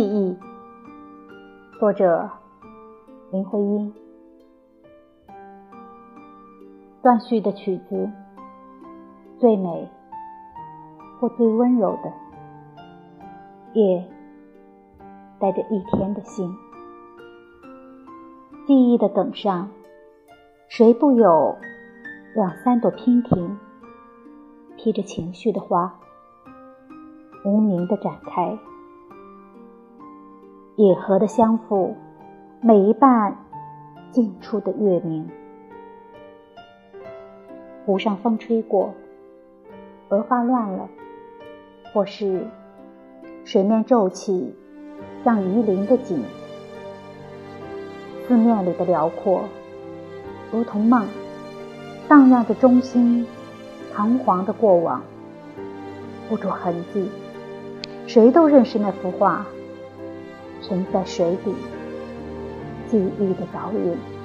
记忆。作者：林徽因。断续的曲子，最美或最温柔的，夜带着一天的心。记忆的梗上，谁不有两三朵娉婷，披着情绪的花，无名的展开。野河的相附，每一瓣近处的月明。湖上风吹过，鹅发乱了，或是水面皱起，像鱼鳞的景。字面里的辽阔，如同梦，荡漾着中心堂皇的过往，不着痕迹。谁都认识那幅画，沉在水底，记忆的倒影。